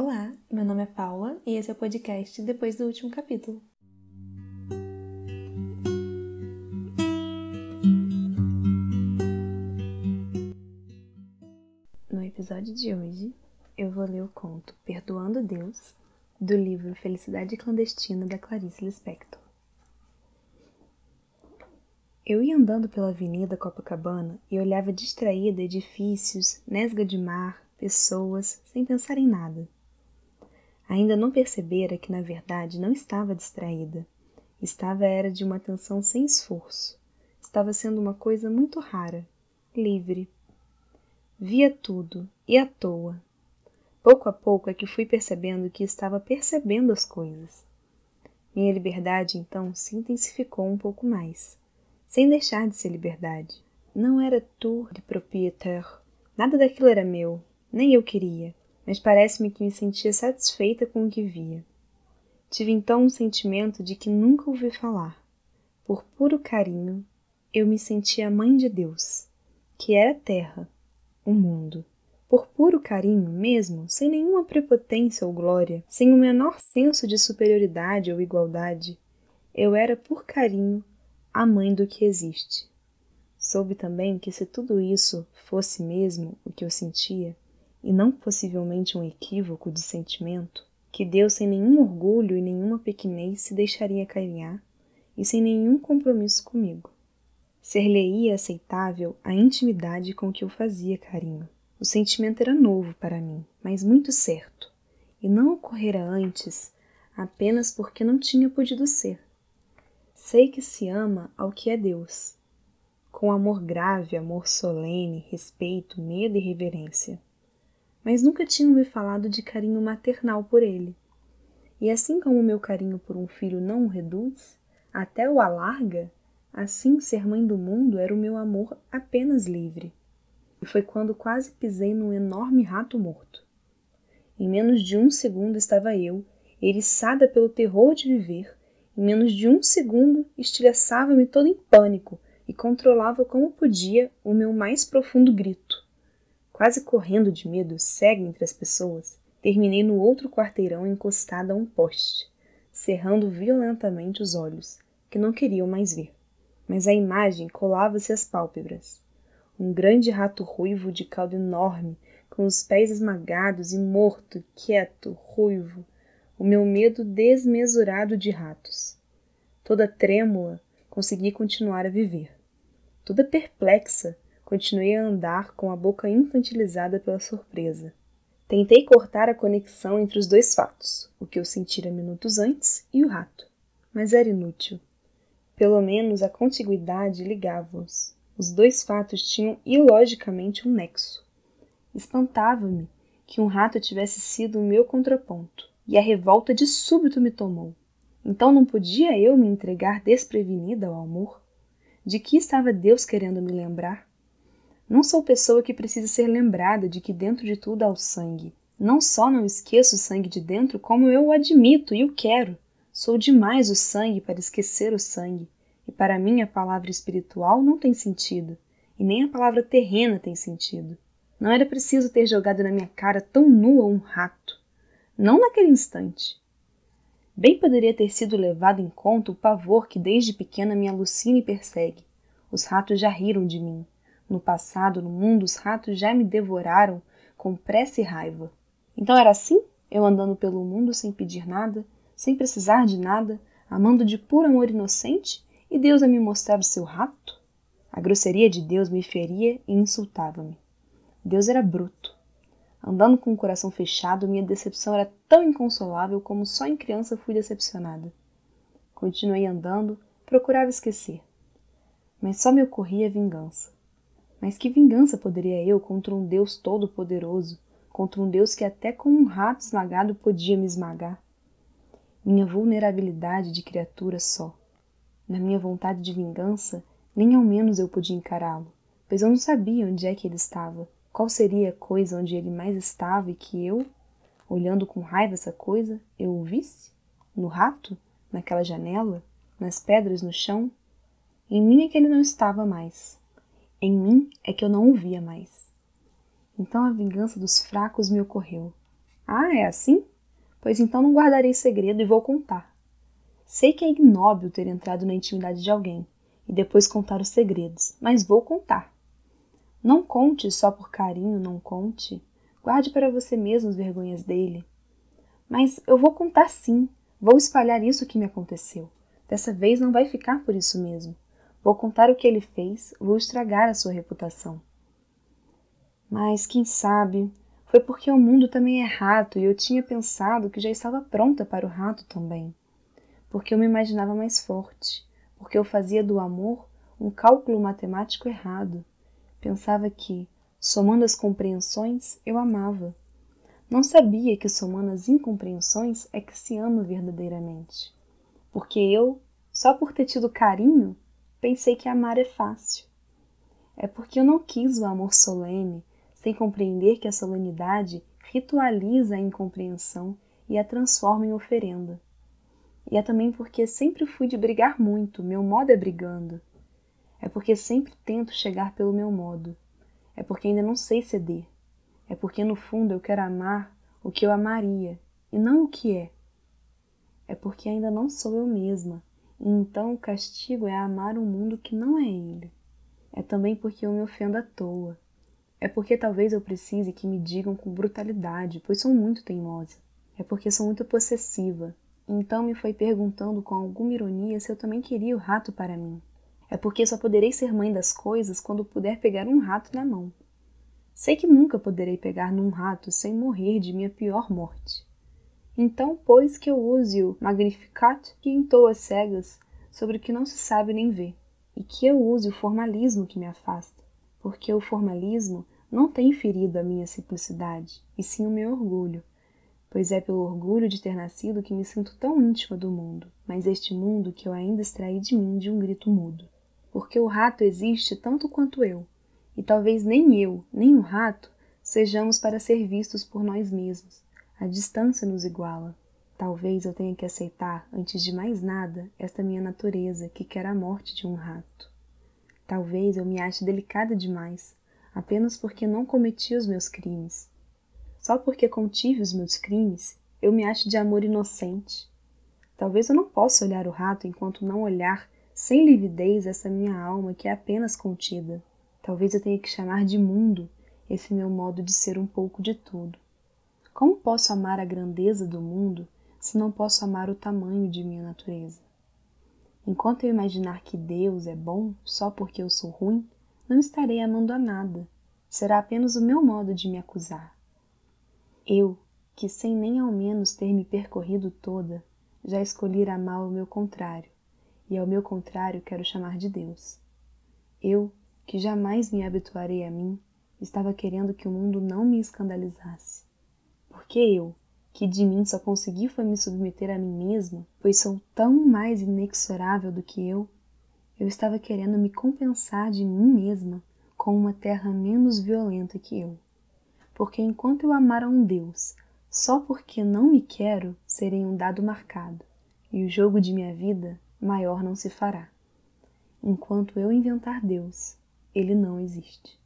Olá, meu nome é Paula e esse é o podcast Depois do Último Capítulo. No episódio de hoje, eu vou ler o conto Perdoando Deus, do livro Felicidade Clandestina da Clarice Lispector. Eu ia andando pela Avenida Copacabana e olhava distraída edifícios, nesga de mar, pessoas, sem pensar em nada. Ainda não percebera que na verdade não estava distraída. Estava era de uma atenção sem esforço. Estava sendo uma coisa muito rara, livre. Via tudo, e à toa. Pouco a pouco é que fui percebendo que estava percebendo as coisas. Minha liberdade então se intensificou um pouco mais sem deixar de ser liberdade. Não era tour de propriétaire. Nada daquilo era meu, nem eu queria, mas parece-me que me sentia satisfeita com o que via. Tive então um sentimento de que nunca ouvi falar. Por puro carinho, eu me sentia a mãe de Deus, que era a terra, o mundo. Por puro carinho mesmo, sem nenhuma prepotência ou glória, sem o menor senso de superioridade ou igualdade, eu era por carinho a mãe do que existe. Soube também que se tudo isso fosse mesmo o que eu sentia, e não possivelmente um equívoco de sentimento, que Deus sem nenhum orgulho e nenhuma pequenez se deixaria carinhar, e sem nenhum compromisso comigo. Ser-lhe-ia aceitável a intimidade com que eu fazia carinho. O sentimento era novo para mim, mas muito certo, e não ocorrera antes apenas porque não tinha podido ser. Sei que se ama ao que é Deus, com amor grave, amor solene, respeito, medo e reverência. Mas nunca tinham me falado de carinho maternal por ele. E assim como o meu carinho por um filho não o reduz, até o alarga, assim ser mãe do mundo era o meu amor apenas livre. E foi quando quase pisei num enorme rato morto. Em menos de um segundo estava eu, eriçada pelo terror de viver, em menos de um segundo, estilhaçava-me todo em pânico e controlava como podia o meu mais profundo grito. Quase correndo de medo, cega entre as pessoas, terminei no outro quarteirão encostada a um poste, cerrando violentamente os olhos, que não queriam mais ver. Mas a imagem colava-se às pálpebras. Um grande rato ruivo de cauda enorme, com os pés esmagados e morto, quieto, ruivo, o meu medo desmesurado de ratos. Toda trêmula, consegui continuar a viver. Toda perplexa, continuei a andar com a boca infantilizada pela surpresa. Tentei cortar a conexão entre os dois fatos, o que eu sentira minutos antes e o rato, mas era inútil. Pelo menos a contiguidade ligava-os. Os dois fatos tinham ilogicamente um nexo. Espantava-me que um rato tivesse sido o meu contraponto e a revolta de súbito me tomou. Então não podia eu me entregar desprevenida ao amor? De que estava Deus querendo me lembrar? Não sou pessoa que precisa ser lembrada de que dentro de tudo há o sangue. Não só não esqueço o sangue de dentro, como eu o admito e o quero. Sou demais o sangue para esquecer o sangue. E para mim a palavra espiritual não tem sentido, e nem a palavra terrena tem sentido. Não era preciso ter jogado na minha cara tão nua um rato não naquele instante. Bem poderia ter sido levado em conta o pavor que desde pequena me alucina e persegue. Os ratos já riram de mim. No passado, no mundo, os ratos já me devoraram com pressa e raiva. Então era assim? Eu andando pelo mundo sem pedir nada, sem precisar de nada, amando de puro amor inocente, e Deus a me mostrar o seu rato? A grosseria de Deus me feria e insultava-me. Deus era bruto. Andando com o coração fechado, minha decepção era tão inconsolável como só em criança fui decepcionada. Continuei andando, procurava esquecer. Mas só me ocorria vingança. Mas que vingança poderia eu contra um Deus todo-poderoso, contra um Deus que até com um rato esmagado podia me esmagar? Minha vulnerabilidade de criatura só. Na minha vontade de vingança, nem ao menos eu podia encará-lo, pois eu não sabia onde é que ele estava qual seria a coisa onde ele mais estava e que eu, olhando com raiva essa coisa, eu o visse? No rato? Naquela janela? Nas pedras no chão? Em mim é que ele não estava mais. Em mim é que eu não o via mais. Então a vingança dos fracos me ocorreu. Ah, é assim? Pois então não guardarei segredo e vou contar. Sei que é ignóbil ter entrado na intimidade de alguém e depois contar os segredos, mas vou contar. Não conte só por carinho, não conte. Guarde para você mesmo as vergonhas dele. Mas eu vou contar sim. Vou espalhar isso que me aconteceu. Dessa vez não vai ficar por isso mesmo. Vou contar o que ele fez, vou estragar a sua reputação. Mas quem sabe, foi porque o mundo também é rato e eu tinha pensado que já estava pronta para o rato também. Porque eu me imaginava mais forte, porque eu fazia do amor um cálculo matemático errado. Pensava que, somando as compreensões, eu amava. Não sabia que somando as incompreensões é que se ama verdadeiramente. Porque eu, só por ter tido carinho, pensei que amar é fácil. É porque eu não quis o amor solene, sem compreender que a solenidade ritualiza a incompreensão e a transforma em oferenda. E é também porque sempre fui de brigar muito, meu modo é brigando. É porque sempre tento chegar pelo meu modo. É porque ainda não sei ceder. É porque no fundo eu quero amar o que eu amaria e não o que é. É porque ainda não sou eu mesma, então o castigo é amar um mundo que não é ele. É também porque eu me ofendo à toa, é porque talvez eu precise que me digam com brutalidade, pois sou muito teimosa. É porque sou muito possessiva. Então me foi perguntando com alguma ironia se eu também queria o rato para mim. É porque só poderei ser mãe das coisas quando puder pegar um rato na mão. Sei que nunca poderei pegar num rato sem morrer de minha pior morte. Então, pois que eu use o Magnificat que entoa cegas sobre o que não se sabe nem vê, e que eu use o formalismo que me afasta porque o formalismo não tem ferido a minha simplicidade, e sim o meu orgulho, pois é pelo orgulho de ter nascido que me sinto tão íntima do mundo, mas este mundo que eu ainda extraí de mim de um grito mudo. Porque o rato existe tanto quanto eu, e talvez nem eu, nem o rato, sejamos para ser vistos por nós mesmos. A distância nos iguala. Talvez eu tenha que aceitar, antes de mais nada, esta minha natureza que quer a morte de um rato. Talvez eu me ache delicada demais, apenas porque não cometi os meus crimes. Só porque contive os meus crimes, eu me acho de amor inocente. Talvez eu não possa olhar o rato enquanto não olhar sem lividez essa minha alma que é apenas contida. Talvez eu tenha que chamar de mundo esse meu modo de ser um pouco de tudo. Como posso amar a grandeza do mundo se não posso amar o tamanho de minha natureza? Enquanto eu imaginar que Deus é bom só porque eu sou ruim, não estarei amando a nada. Será apenas o meu modo de me acusar. Eu, que sem nem ao menos ter me percorrido toda, já escolhi amar o meu contrário, e ao meu contrário quero chamar de Deus. Eu, que jamais me habituarei a mim, estava querendo que o mundo não me escandalizasse. Porque eu, que de mim só consegui foi me submeter a mim mesma, pois sou tão mais inexorável do que eu, eu estava querendo me compensar de mim mesma com uma terra menos violenta que eu. Porque enquanto eu amar a um Deus, só porque não me quero, serei um dado marcado, e o jogo de minha vida maior não se fará. Enquanto eu inventar Deus, ele não existe.